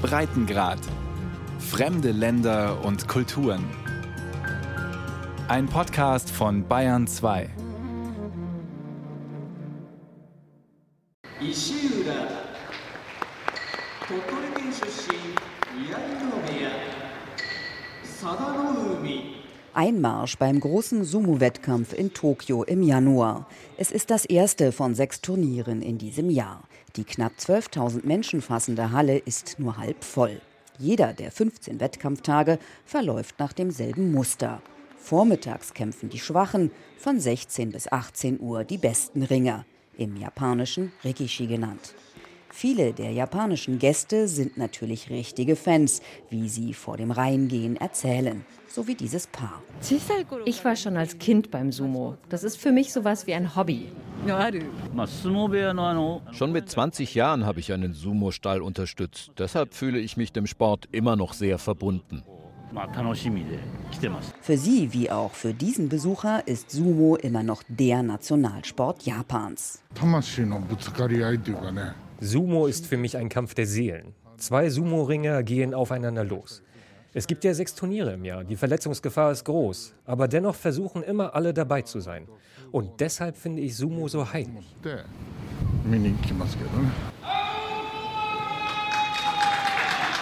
Breitengrad. Fremde Länder und Kulturen. Ein Podcast von Bayern 2. Einmarsch beim großen Sumo-Wettkampf in Tokio im Januar. Es ist das erste von sechs Turnieren in diesem Jahr. Die knapp 12.000 Menschen fassende Halle ist nur halb voll. Jeder der 15 Wettkampftage verläuft nach demselben Muster. Vormittags kämpfen die Schwachen, von 16 bis 18 Uhr die besten Ringer, im japanischen Rikishi genannt. Viele der japanischen Gäste sind natürlich richtige Fans, wie sie vor dem Reingehen erzählen, so wie dieses Paar. Ich war schon als Kind beim Sumo. Das ist für mich sowas wie ein Hobby. Schon mit 20 Jahren habe ich einen Sumo-Stall unterstützt. Deshalb fühle ich mich dem Sport immer noch sehr verbunden. Für sie wie auch für diesen Besucher ist Sumo immer noch der Nationalsport Japans. Sumo ist für mich ein Kampf der Seelen. Zwei Sumo-Ringer gehen aufeinander los. Es gibt ja sechs Turniere im Jahr. Die Verletzungsgefahr ist groß. Aber dennoch versuchen immer alle dabei zu sein. Und deshalb finde ich Sumo so heilig.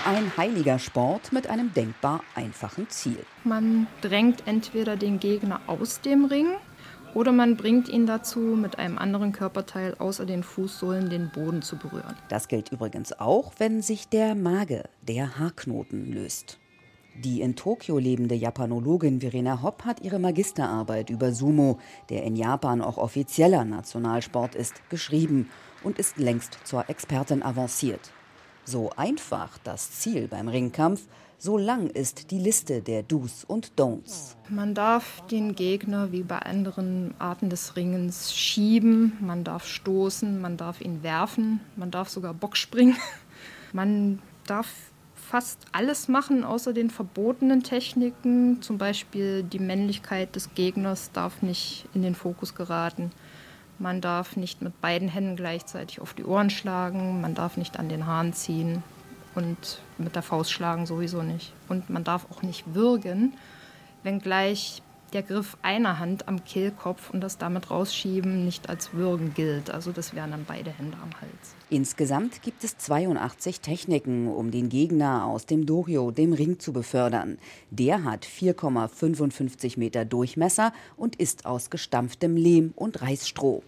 Ein heiliger Sport mit einem denkbar einfachen Ziel. Man drängt entweder den Gegner aus dem Ring oder man bringt ihn dazu, mit einem anderen Körperteil außer den Fußsohlen den Boden zu berühren. Das gilt übrigens auch, wenn sich der Mage, der Haarknoten, löst. Die in Tokio lebende Japanologin Verena Hopp hat ihre Magisterarbeit über Sumo, der in Japan auch offizieller Nationalsport ist, geschrieben und ist längst zur Expertin avanciert. So einfach das Ziel beim Ringkampf, so lang ist die Liste der Do's und Don'ts. Man darf den Gegner wie bei anderen Arten des Ringens schieben, man darf stoßen, man darf ihn werfen, man darf sogar Bockspringen. Man darf fast alles machen außer den verbotenen Techniken. Zum Beispiel die Männlichkeit des Gegners darf nicht in den Fokus geraten. Man darf nicht mit beiden Händen gleichzeitig auf die Ohren schlagen, man darf nicht an den Haaren ziehen und mit der Faust schlagen sowieso nicht. Und man darf auch nicht würgen, wenngleich der Griff einer Hand am Kehlkopf und das damit rausschieben nicht als Würgen gilt. Also das wären dann beide Hände am Hals. Insgesamt gibt es 82 Techniken, um den Gegner aus dem Dorio, dem Ring, zu befördern. Der hat 4,55 Meter Durchmesser und ist aus gestampftem Lehm und Reisstroh.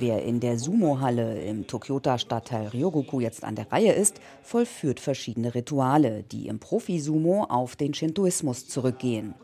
Wer in der Sumo-Halle im Tokyota-Stadtteil Ryogoku jetzt an der Reihe ist, vollführt verschiedene Rituale, die im Profi-Sumo auf den Shintoismus zurückgehen.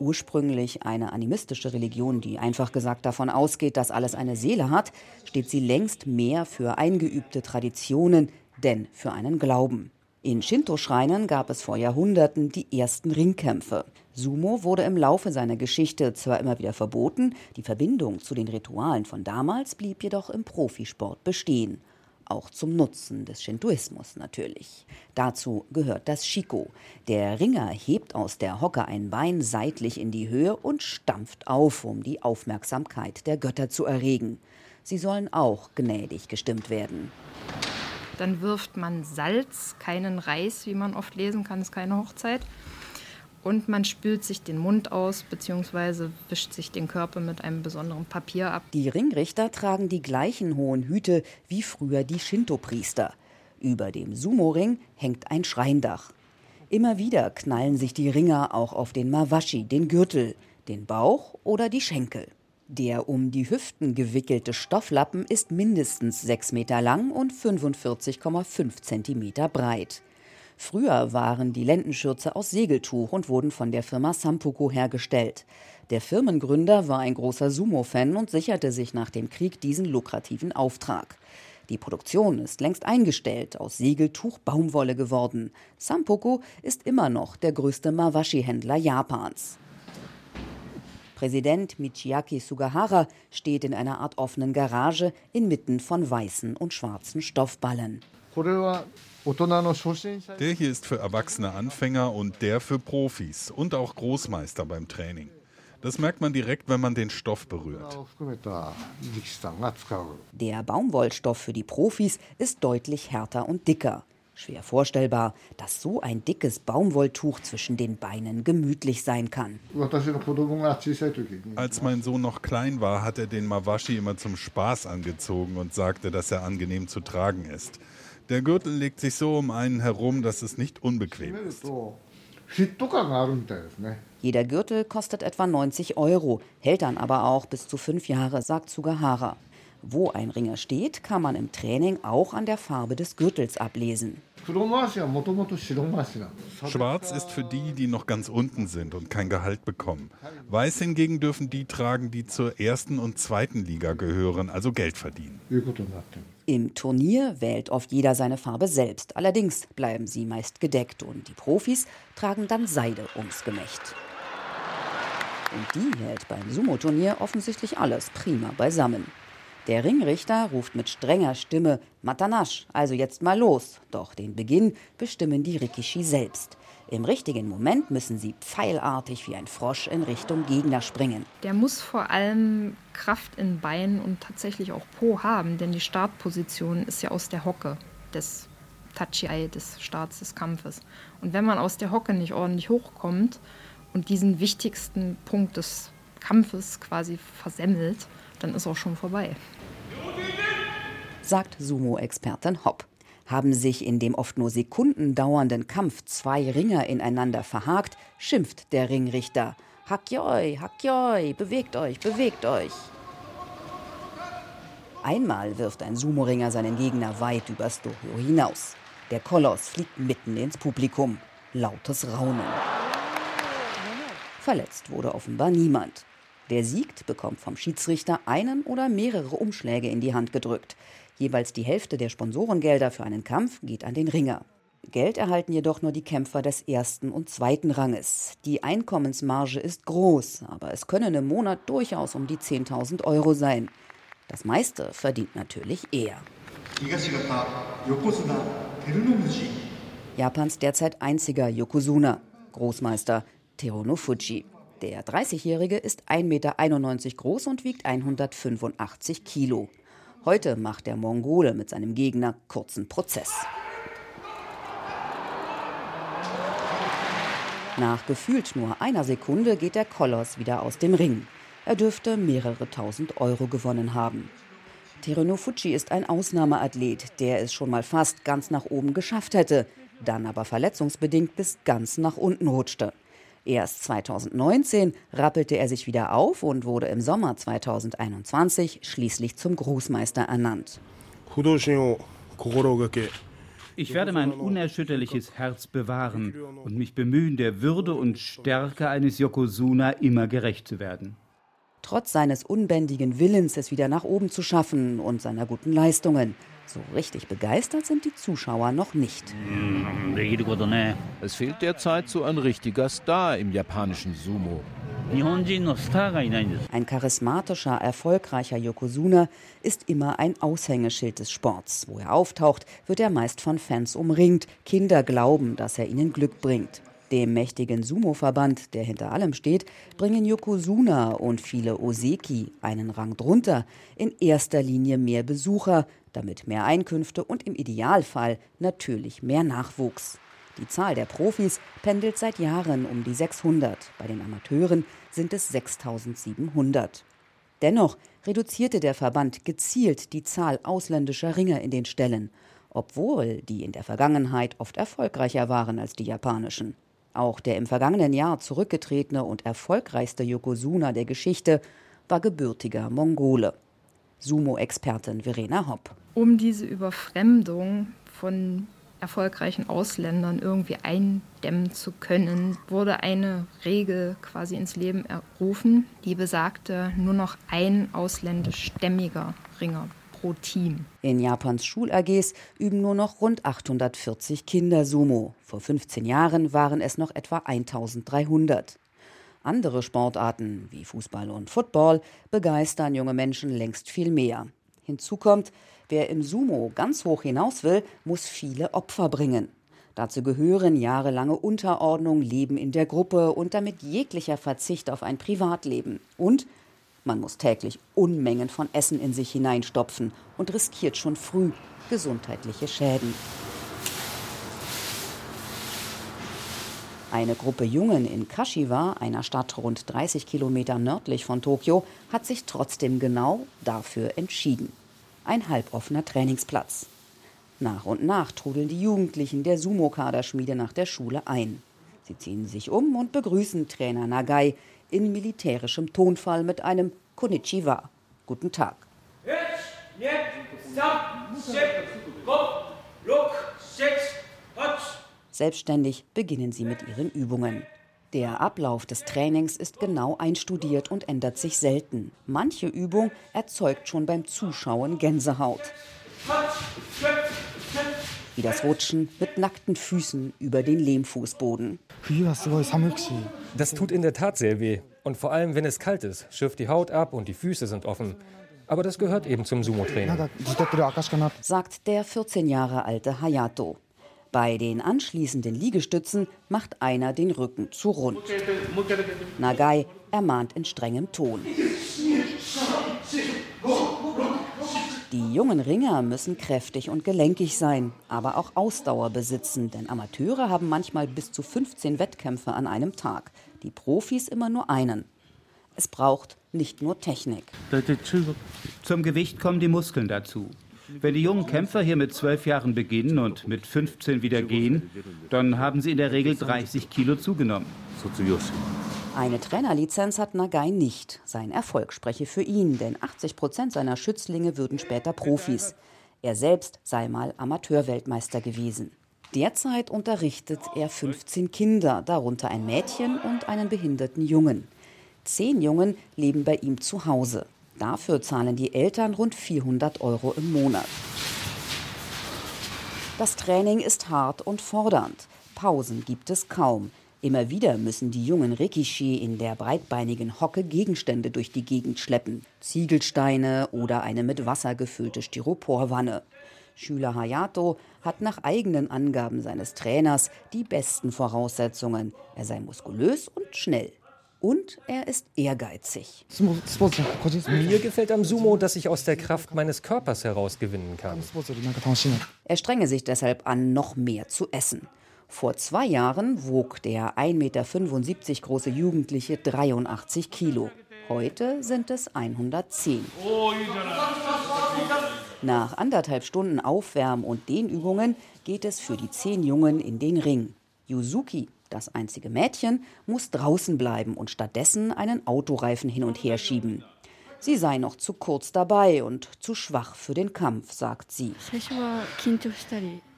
Ursprünglich eine animistische Religion, die einfach gesagt davon ausgeht, dass alles eine Seele hat, steht sie längst mehr für eingeübte Traditionen, denn für einen Glauben. In Shinto-Schreinen gab es vor Jahrhunderten die ersten Ringkämpfe. Sumo wurde im Laufe seiner Geschichte zwar immer wieder verboten, die Verbindung zu den Ritualen von damals blieb jedoch im Profisport bestehen. Auch zum Nutzen des Shintoismus natürlich. Dazu gehört das Shiko. Der Ringer hebt aus der Hocke ein Bein seitlich in die Höhe und stampft auf, um die Aufmerksamkeit der Götter zu erregen. Sie sollen auch gnädig gestimmt werden. Dann wirft man Salz, keinen Reis, wie man oft lesen kann, ist keine Hochzeit. Und man spült sich den Mund aus bzw. wischt sich den Körper mit einem besonderen Papier ab. Die Ringrichter tragen die gleichen hohen Hüte wie früher die Shinto-Priester. Über dem Sumo-Ring hängt ein Schreindach. Immer wieder knallen sich die Ringer auch auf den Mawashi, den Gürtel, den Bauch oder die Schenkel. Der um die Hüften gewickelte Stofflappen ist mindestens 6 Meter lang und 45,5 Zentimeter breit. Früher waren die Lendenschürze aus Segeltuch und wurden von der Firma Sampuku hergestellt. Der Firmengründer war ein großer Sumo-Fan und sicherte sich nach dem Krieg diesen lukrativen Auftrag. Die Produktion ist längst eingestellt, aus Segeltuch Baumwolle geworden. Sampuku ist immer noch der größte Mawashi-Händler Japans. Präsident Michiaki Sugahara steht in einer Art offenen Garage inmitten von weißen und schwarzen Stoffballen. Der hier ist für erwachsene Anfänger und der für Profis und auch Großmeister beim Training. Das merkt man direkt, wenn man den Stoff berührt. Der Baumwollstoff für die Profis ist deutlich härter und dicker. Schwer vorstellbar, dass so ein dickes Baumwolltuch zwischen den Beinen gemütlich sein kann. Als mein Sohn noch klein war, hat er den Mawashi immer zum Spaß angezogen und sagte, dass er angenehm zu tragen ist. Der Gürtel legt sich so um einen herum, dass es nicht unbequem ist. Jeder Gürtel kostet etwa 90 Euro, hält dann aber auch bis zu fünf Jahre, sagt Sugahara. Wo ein Ringer steht, kann man im Training auch an der Farbe des Gürtels ablesen. Schwarz ist für die, die noch ganz unten sind und kein Gehalt bekommen. Weiß hingegen dürfen die tragen, die zur ersten und zweiten Liga gehören, also Geld verdienen. Im Turnier wählt oft jeder seine Farbe selbst. Allerdings bleiben sie meist gedeckt und die Profis tragen dann Seide ums Gemächt. Und die hält beim Sumo-Turnier offensichtlich alles prima beisammen. Der Ringrichter ruft mit strenger Stimme Matanash, also jetzt mal los. Doch den Beginn bestimmen die Rikishi selbst. Im richtigen Moment müssen sie pfeilartig wie ein Frosch in Richtung Gegner springen. Der muss vor allem Kraft in Beinen und tatsächlich auch Po haben, denn die Startposition ist ja aus der Hocke des Tachiai, des Starts des Kampfes. Und wenn man aus der Hocke nicht ordentlich hochkommt und diesen wichtigsten Punkt des Kampfes quasi versemmelt, dann ist auch schon vorbei. Sagt Sumo-Expertin Hopp. Haben sich in dem oft nur Sekunden dauernden Kampf zwei Ringer ineinander verhakt, schimpft der Ringrichter. Hakjoi, hakjoi, bewegt euch, bewegt euch. Einmal wirft ein Sumo-Ringer seinen Gegner weit übers Dohyo hinaus. Der Koloss fliegt mitten ins Publikum. Lautes Raunen. Verletzt wurde offenbar niemand. Wer siegt, bekommt vom Schiedsrichter einen oder mehrere Umschläge in die Hand gedrückt. Jeweils die Hälfte der Sponsorengelder für einen Kampf geht an den Ringer. Geld erhalten jedoch nur die Kämpfer des ersten und zweiten Ranges. Die Einkommensmarge ist groß, aber es können im Monat durchaus um die 10.000 Euro sein. Das meiste verdient natürlich er. Japans derzeit einziger Yokozuna, Großmeister Teruno Fuji. Der 30-Jährige ist 1,91 Meter groß und wiegt 185 Kilo. Heute macht der Mongole mit seinem Gegner kurzen Prozess. Nach gefühlt nur einer Sekunde geht der Koloss wieder aus dem Ring. Er dürfte mehrere tausend Euro gewonnen haben. Teruno Fuji ist ein Ausnahmeathlet, der es schon mal fast ganz nach oben geschafft hätte, dann aber verletzungsbedingt bis ganz nach unten rutschte. Erst 2019 rappelte er sich wieder auf und wurde im Sommer 2021 schließlich zum Großmeister ernannt. Ich werde mein unerschütterliches Herz bewahren und mich bemühen, der Würde und Stärke eines Yokozuna immer gerecht zu werden. Trotz seines unbändigen Willens, es wieder nach oben zu schaffen und seiner guten Leistungen, so richtig begeistert sind die Zuschauer noch nicht. Es fehlt derzeit so ein richtiger Star im japanischen Sumo. Ein charismatischer, erfolgreicher Yokozuna ist immer ein Aushängeschild des Sports. Wo er auftaucht, wird er meist von Fans umringt. Kinder glauben, dass er ihnen Glück bringt. Dem mächtigen Sumo-Verband, der hinter allem steht, bringen Yokozuna und viele Oseki, einen Rang drunter, in erster Linie mehr Besucher, damit mehr Einkünfte und im Idealfall natürlich mehr Nachwuchs. Die Zahl der Profis pendelt seit Jahren um die 600, bei den Amateuren sind es 6700. Dennoch reduzierte der Verband gezielt die Zahl ausländischer Ringer in den Ställen, obwohl die in der Vergangenheit oft erfolgreicher waren als die japanischen. Auch der im vergangenen Jahr zurückgetretene und erfolgreichste Yokozuna der Geschichte war gebürtiger Mongole. Sumo-Expertin Verena Hopp. Um diese Überfremdung von erfolgreichen Ausländern irgendwie eindämmen zu können, wurde eine Regel quasi ins Leben errufen, die besagte, nur noch ein ausländischstämmiger Ringer pro Team. In Japans Schul-AGs üben nur noch rund 840 Kinder Sumo. Vor 15 Jahren waren es noch etwa 1300. Andere Sportarten wie Fußball und Football begeistern junge Menschen längst viel mehr. Hinzu kommt, wer im Sumo ganz hoch hinaus will, muss viele Opfer bringen. Dazu gehören jahrelange Unterordnung, Leben in der Gruppe und damit jeglicher Verzicht auf ein Privatleben. Und man muss täglich Unmengen von Essen in sich hineinstopfen und riskiert schon früh gesundheitliche Schäden. Eine Gruppe Jungen in Kashiwa, einer Stadt rund 30 Kilometer nördlich von Tokio, hat sich trotzdem genau dafür entschieden. Ein halboffener Trainingsplatz. Nach und nach trudeln die Jugendlichen der Sumo-Kaderschmiede nach der Schule ein. Sie ziehen sich um und begrüßen Trainer Nagai in militärischem Tonfall mit einem Konnichiwa. Guten Tag. Selbstständig beginnen sie mit ihren Übungen. Der Ablauf des Trainings ist genau einstudiert und ändert sich selten. Manche Übung erzeugt schon beim Zuschauen Gänsehaut. Wie das Rutschen mit nackten Füßen über den Lehmfußboden. Das tut in der Tat sehr weh. Und vor allem, wenn es kalt ist, schürft die Haut ab und die Füße sind offen. Aber das gehört eben zum Sumo-Training. Sagt der 14 Jahre alte Hayato. Bei den anschließenden Liegestützen macht einer den Rücken zu rund. Nagai ermahnt in strengem Ton. Die jungen Ringer müssen kräftig und gelenkig sein, aber auch Ausdauer besitzen, denn Amateure haben manchmal bis zu 15 Wettkämpfe an einem Tag, die Profis immer nur einen. Es braucht nicht nur Technik. Zum Gewicht kommen die Muskeln dazu. Wenn die jungen Kämpfer hier mit zwölf Jahren beginnen und mit 15 wieder gehen, dann haben sie in der Regel 30 Kilo zugenommen. Eine Trainerlizenz hat Nagai nicht. Sein Erfolg spreche für ihn, denn 80 Prozent seiner Schützlinge würden später Profis. Er selbst sei mal Amateurweltmeister gewesen. Derzeit unterrichtet er 15 Kinder, darunter ein Mädchen und einen behinderten Jungen. Zehn Jungen leben bei ihm zu Hause. Dafür zahlen die Eltern rund 400 Euro im Monat. Das Training ist hart und fordernd. Pausen gibt es kaum. Immer wieder müssen die jungen Rikishi in der breitbeinigen Hocke Gegenstände durch die Gegend schleppen. Ziegelsteine oder eine mit Wasser gefüllte Styroporwanne. Schüler Hayato hat nach eigenen Angaben seines Trainers die besten Voraussetzungen. Er sei muskulös und schnell. Und er ist ehrgeizig. Mir gefällt am Sumo, dass ich aus der Kraft meines Körpers heraus gewinnen kann. Er strenge sich deshalb an, noch mehr zu essen. Vor zwei Jahren wog der 1,75 Meter große Jugendliche 83 Kilo. Heute sind es 110. Nach anderthalb Stunden Aufwärm- und Dehnübungen geht es für die zehn Jungen in den Ring. Yuzuki, das einzige Mädchen, muss draußen bleiben und stattdessen einen Autoreifen hin und her schieben. Sie sei noch zu kurz dabei und zu schwach für den Kampf, sagt sie.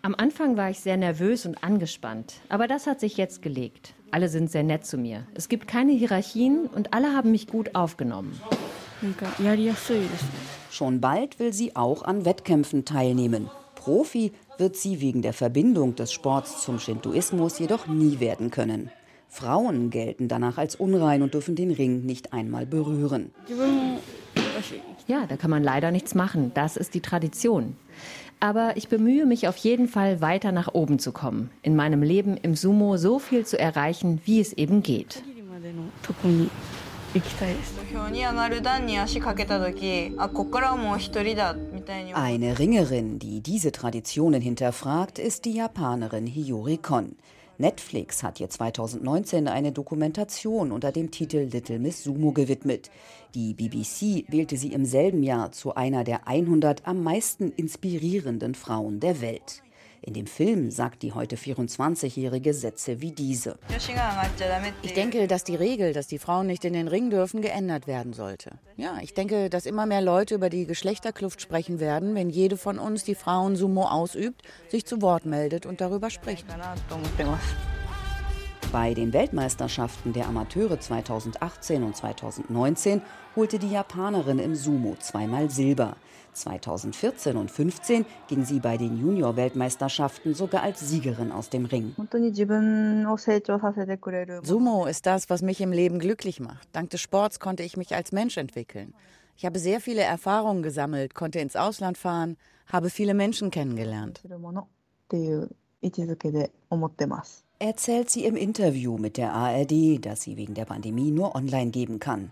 Am Anfang war ich sehr nervös und angespannt, aber das hat sich jetzt gelegt. Alle sind sehr nett zu mir. Es gibt keine Hierarchien und alle haben mich gut aufgenommen. Schon bald will sie auch an Wettkämpfen teilnehmen. Profi wird sie wegen der Verbindung des Sports zum Shintoismus jedoch nie werden können. Frauen gelten danach als unrein und dürfen den Ring nicht einmal berühren. Ja, da kann man leider nichts machen. Das ist die Tradition. Aber ich bemühe mich auf jeden Fall weiter nach oben zu kommen. In meinem Leben im Sumo so viel zu erreichen, wie es eben geht. Eine Ringerin, die diese Traditionen hinterfragt, ist die Japanerin Hiyori Kon. Netflix hat ihr 2019 eine Dokumentation unter dem Titel Little Miss Sumo gewidmet. Die BBC wählte sie im selben Jahr zu einer der 100 am meisten inspirierenden Frauen der Welt. In dem Film sagt die heute 24-Jährige Sätze wie diese. Ich denke, dass die Regel, dass die Frauen nicht in den Ring dürfen, geändert werden sollte. Ja, ich denke, dass immer mehr Leute über die Geschlechterkluft sprechen werden, wenn jede von uns, die Frauen Sumo ausübt, sich zu Wort meldet und darüber spricht. Bei den Weltmeisterschaften der Amateure 2018 und 2019 holte die Japanerin im Sumo zweimal Silber. 2014 und 2015 ging sie bei den Junior-Weltmeisterschaften sogar als Siegerin aus dem Ring. Sumo ist das, was mich im Leben glücklich macht. Dank des Sports konnte ich mich als Mensch entwickeln. Ich habe sehr viele Erfahrungen gesammelt, konnte ins Ausland fahren, habe viele Menschen kennengelernt. Erzählt sie im Interview mit der ARD, das sie wegen der Pandemie nur online geben kann.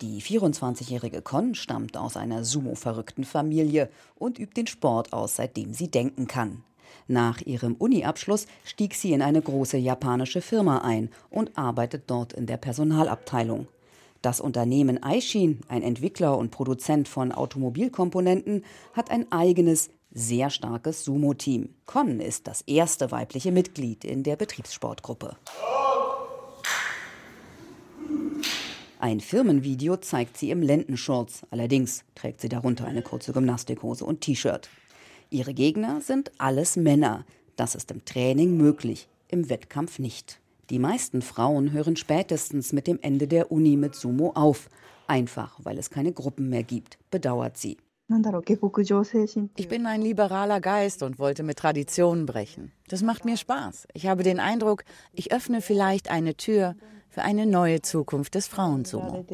Die 24-jährige Con stammt aus einer Sumo-verrückten Familie und übt den Sport aus, seitdem sie denken kann. Nach ihrem Uni-Abschluss stieg sie in eine große japanische Firma ein und arbeitet dort in der Personalabteilung. Das Unternehmen Aishin, ein Entwickler und Produzent von Automobilkomponenten, hat ein eigenes, sehr starkes Sumo-Team. Con ist das erste weibliche Mitglied in der Betriebssportgruppe. Ein Firmenvideo zeigt sie im Lendenschurz. Allerdings trägt sie darunter eine kurze Gymnastikhose und T-Shirt. Ihre Gegner sind alles Männer. Das ist im Training möglich, im Wettkampf nicht. Die meisten Frauen hören spätestens mit dem Ende der Uni mit Sumo auf. Einfach, weil es keine Gruppen mehr gibt, bedauert sie. Ich bin ein liberaler Geist und wollte mit Traditionen brechen. Das macht mir Spaß. Ich habe den Eindruck, ich öffne vielleicht eine Tür für eine neue Zukunft des Frauensumo.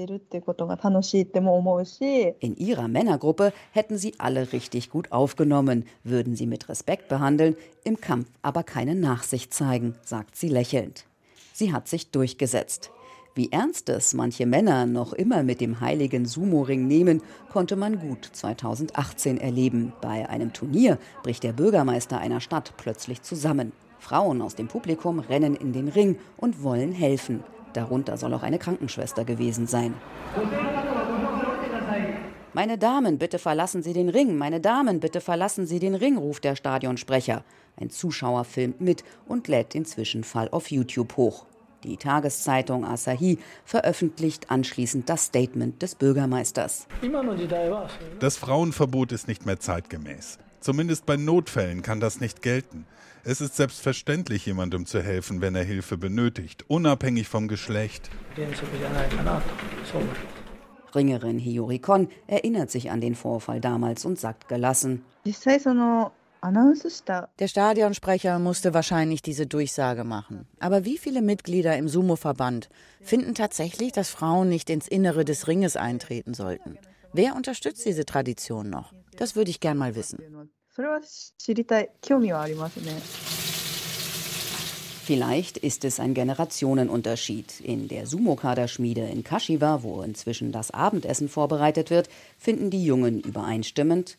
In ihrer Männergruppe hätten sie alle richtig gut aufgenommen, würden sie mit Respekt behandeln, im Kampf aber keine Nachsicht zeigen, sagt sie lächelnd. Sie hat sich durchgesetzt. Wie ernst es manche Männer noch immer mit dem heiligen Sumo-Ring nehmen, konnte man gut 2018 erleben. Bei einem Turnier bricht der Bürgermeister einer Stadt plötzlich zusammen. Frauen aus dem Publikum rennen in den Ring und wollen helfen. Darunter soll auch eine Krankenschwester gewesen sein. Meine Damen, bitte verlassen Sie den Ring. Meine Damen, bitte verlassen Sie den Ring, ruft der Stadionsprecher. Ein Zuschauer filmt mit und lädt den Zwischenfall auf YouTube hoch. Die Tageszeitung Asahi veröffentlicht anschließend das Statement des Bürgermeisters. Das Frauenverbot ist nicht mehr zeitgemäß. Zumindest bei Notfällen kann das nicht gelten. Es ist selbstverständlich, jemandem zu helfen, wenn er Hilfe benötigt, unabhängig vom Geschlecht. Ringerin Hiyori Kon erinnert sich an den Vorfall damals und sagt gelassen. Der Stadionsprecher musste wahrscheinlich diese Durchsage machen. Aber wie viele Mitglieder im Sumo-Verband finden tatsächlich, dass Frauen nicht ins Innere des Ringes eintreten sollten? Wer unterstützt diese Tradition noch? Das würde ich gern mal wissen. Vielleicht ist es ein Generationenunterschied. In der Sumo-Kaderschmiede in Kashiwa, wo inzwischen das Abendessen vorbereitet wird, finden die Jungen übereinstimmend.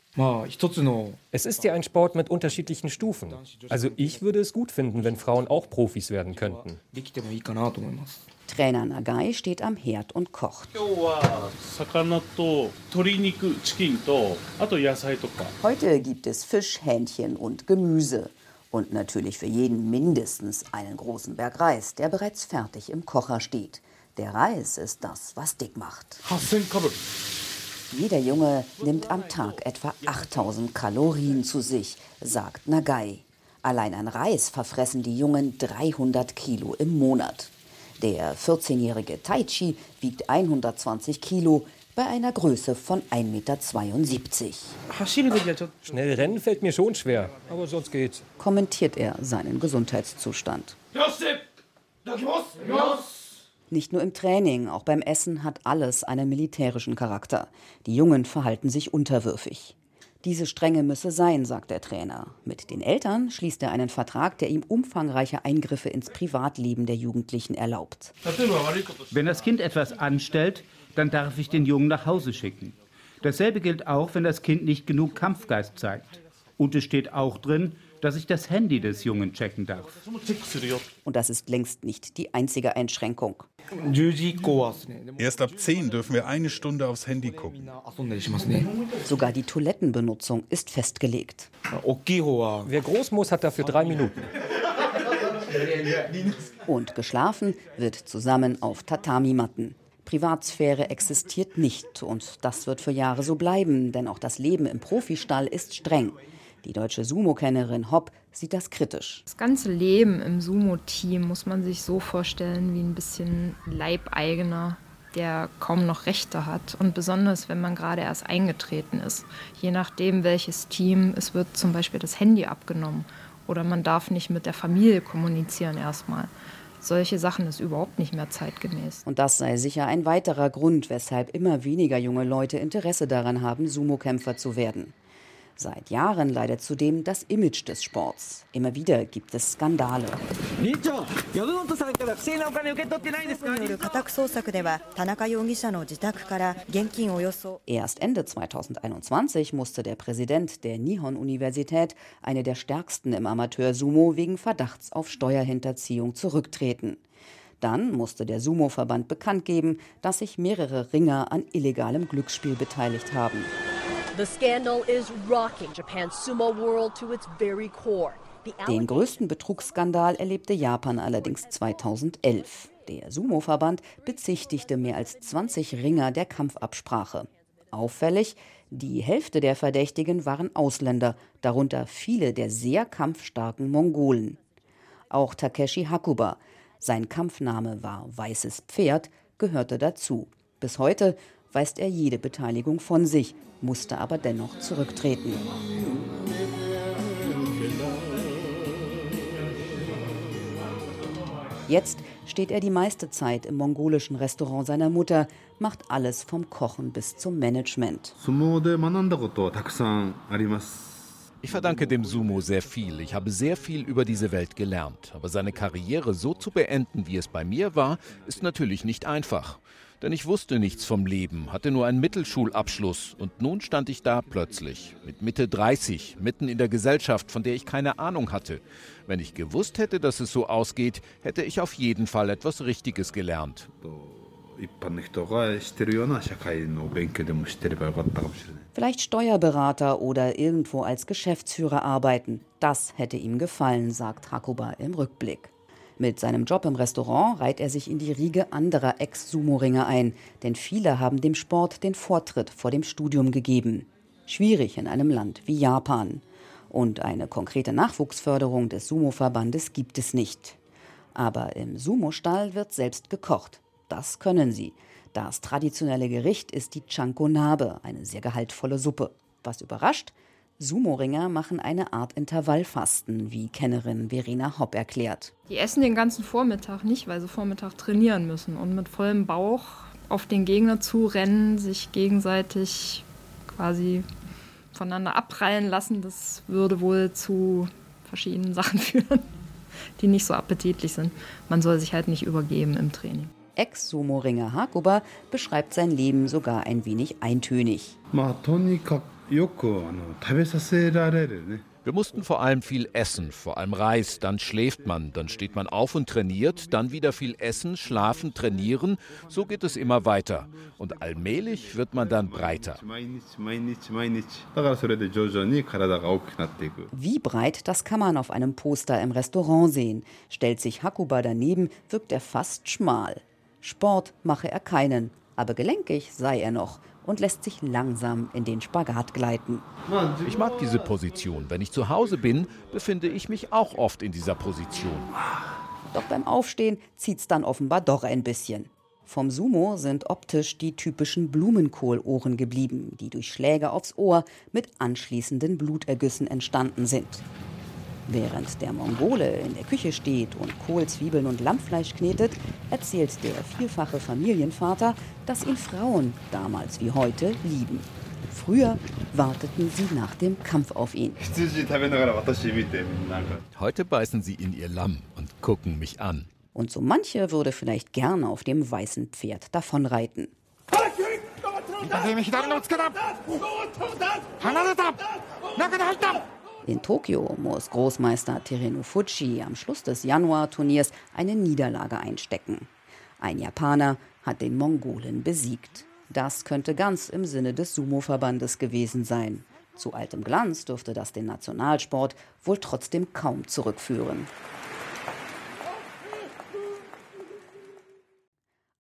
Es ist ja ein Sport mit unterschiedlichen Stufen. Also ich würde es gut finden, wenn Frauen auch Profis werden könnten. Trainer Nagai steht am Herd und kocht. Heute gibt es Fisch, Hähnchen und Gemüse. Und natürlich für jeden mindestens einen großen Berg Reis, der bereits fertig im Kocher steht. Der Reis ist das, was dick macht. Jeder Junge nimmt am Tag etwa 8000 Kalorien zu sich, sagt Nagai. Allein an Reis verfressen die Jungen 300 Kilo im Monat. Der 14-jährige Taichi wiegt 120 Kilo, bei einer Größe von 1,72 Meter. Schnell rennen fällt mir schon schwer, aber sonst geht's. Kommentiert er seinen Gesundheitszustand. Nicht nur im Training, auch beim Essen hat alles einen militärischen Charakter. Die Jungen verhalten sich unterwürfig. Diese Strenge müsse sein, sagt der Trainer. Mit den Eltern schließt er einen Vertrag, der ihm umfangreiche Eingriffe ins Privatleben der Jugendlichen erlaubt. Wenn das Kind etwas anstellt, dann darf ich den Jungen nach Hause schicken. Dasselbe gilt auch, wenn das Kind nicht genug Kampfgeist zeigt. Und es steht auch drin, dass ich das Handy des Jungen checken darf. Und das ist längst nicht die einzige Einschränkung. Erst ab 10 dürfen wir eine Stunde aufs Handy gucken. Sogar die Toilettenbenutzung ist festgelegt. Wer groß muss, hat dafür drei Minuten. Und geschlafen wird zusammen auf Tatami-Matten. Privatsphäre existiert nicht und das wird für Jahre so bleiben, denn auch das Leben im Profistall ist streng. Die deutsche Sumo-Kennerin Hopp sieht das kritisch. Das ganze Leben im Sumo-Team muss man sich so vorstellen wie ein bisschen Leibeigener, der kaum noch Rechte hat. Und besonders, wenn man gerade erst eingetreten ist. Je nachdem, welches Team, es wird zum Beispiel das Handy abgenommen oder man darf nicht mit der Familie kommunizieren erstmal solche Sachen ist überhaupt nicht mehr zeitgemäß. Und das sei sicher ein weiterer Grund, weshalb immer weniger junge Leute Interesse daran haben, Sumo-Kämpfer zu werden. Seit Jahren leidet zudem das Image des Sports. Immer wieder gibt es Skandale. Erst Ende 2021 musste der Präsident der Nihon-Universität, eine der stärksten im Amateur-Sumo, wegen Verdachts auf Steuerhinterziehung zurücktreten. Dann musste der Sumo-Verband bekannt geben, dass sich mehrere Ringer an illegalem Glücksspiel beteiligt haben. Den größten Betrugsskandal erlebte Japan allerdings 2011. Der Sumo-Verband bezichtigte mehr als 20 Ringer der Kampfabsprache. Auffällig, die Hälfte der Verdächtigen waren Ausländer, darunter viele der sehr kampfstarken Mongolen. Auch Takeshi Hakuba, sein Kampfname war Weißes Pferd, gehörte dazu. Bis heute weist er jede Beteiligung von sich, musste aber dennoch zurücktreten. Jetzt steht er die meiste Zeit im mongolischen Restaurant seiner Mutter, macht alles vom Kochen bis zum Management. Ich verdanke dem Sumo sehr viel. Ich habe sehr viel über diese Welt gelernt. Aber seine Karriere so zu beenden, wie es bei mir war, ist natürlich nicht einfach. Denn ich wusste nichts vom Leben, hatte nur einen Mittelschulabschluss und nun stand ich da plötzlich, mit Mitte 30, mitten in der Gesellschaft, von der ich keine Ahnung hatte. Wenn ich gewusst hätte, dass es so ausgeht, hätte ich auf jeden Fall etwas Richtiges gelernt. Vielleicht Steuerberater oder irgendwo als Geschäftsführer arbeiten. Das hätte ihm gefallen, sagt Hakuba im Rückblick. Mit seinem Job im Restaurant reiht er sich in die Riege anderer Ex-Sumo-Ringer ein, denn viele haben dem Sport den Vortritt vor dem Studium gegeben. Schwierig in einem Land wie Japan. Und eine konkrete Nachwuchsförderung des Sumo-Verbandes gibt es nicht. Aber im Sumo-Stall wird selbst gekocht. Das können sie. Das traditionelle Gericht ist die Chankonabe, eine sehr gehaltvolle Suppe. Was überrascht? Sumo-Ringer machen eine Art Intervallfasten, wie Kennerin Verena Hopp erklärt. Die essen den ganzen Vormittag nicht, weil sie Vormittag trainieren müssen. Und mit vollem Bauch auf den Gegner zu rennen, sich gegenseitig quasi voneinander abprallen lassen, das würde wohl zu verschiedenen Sachen führen, die nicht so appetitlich sind. Man soll sich halt nicht übergeben im Training. Ex-Sumo-Ringer Hakuba beschreibt sein Leben sogar ein wenig eintönig. Wir mussten vor allem viel essen, vor allem Reis, dann schläft man, dann steht man auf und trainiert, dann wieder viel essen, schlafen, trainieren, so geht es immer weiter. Und allmählich wird man dann breiter. Wie breit, das kann man auf einem Poster im Restaurant sehen. Stellt sich Hakuba daneben, wirkt er fast schmal. Sport mache er keinen, aber gelenkig sei er noch und lässt sich langsam in den Spagat gleiten. Ich mag diese Position. Wenn ich zu Hause bin, befinde ich mich auch oft in dieser Position. Doch beim Aufstehen zieht's dann offenbar doch ein bisschen. Vom Sumo sind optisch die typischen Blumenkohlohren geblieben, die durch Schläge aufs Ohr mit anschließenden Blutergüssen entstanden sind. Während der Mongole in der Küche steht und Kohl, Zwiebeln und Lammfleisch knetet, erzählt der vierfache Familienvater, dass ihn Frauen damals wie heute lieben. Früher warteten sie nach dem Kampf auf ihn. Heute beißen sie in ihr Lamm und gucken mich an. Und so manche würde vielleicht gern auf dem weißen Pferd davonreiten. In Tokio muss Großmeister Terunofuji am Schluss des Januarturniers eine Niederlage einstecken. Ein Japaner hat den Mongolen besiegt. Das könnte ganz im Sinne des Sumo-Verbandes gewesen sein. Zu altem Glanz dürfte das den Nationalsport wohl trotzdem kaum zurückführen.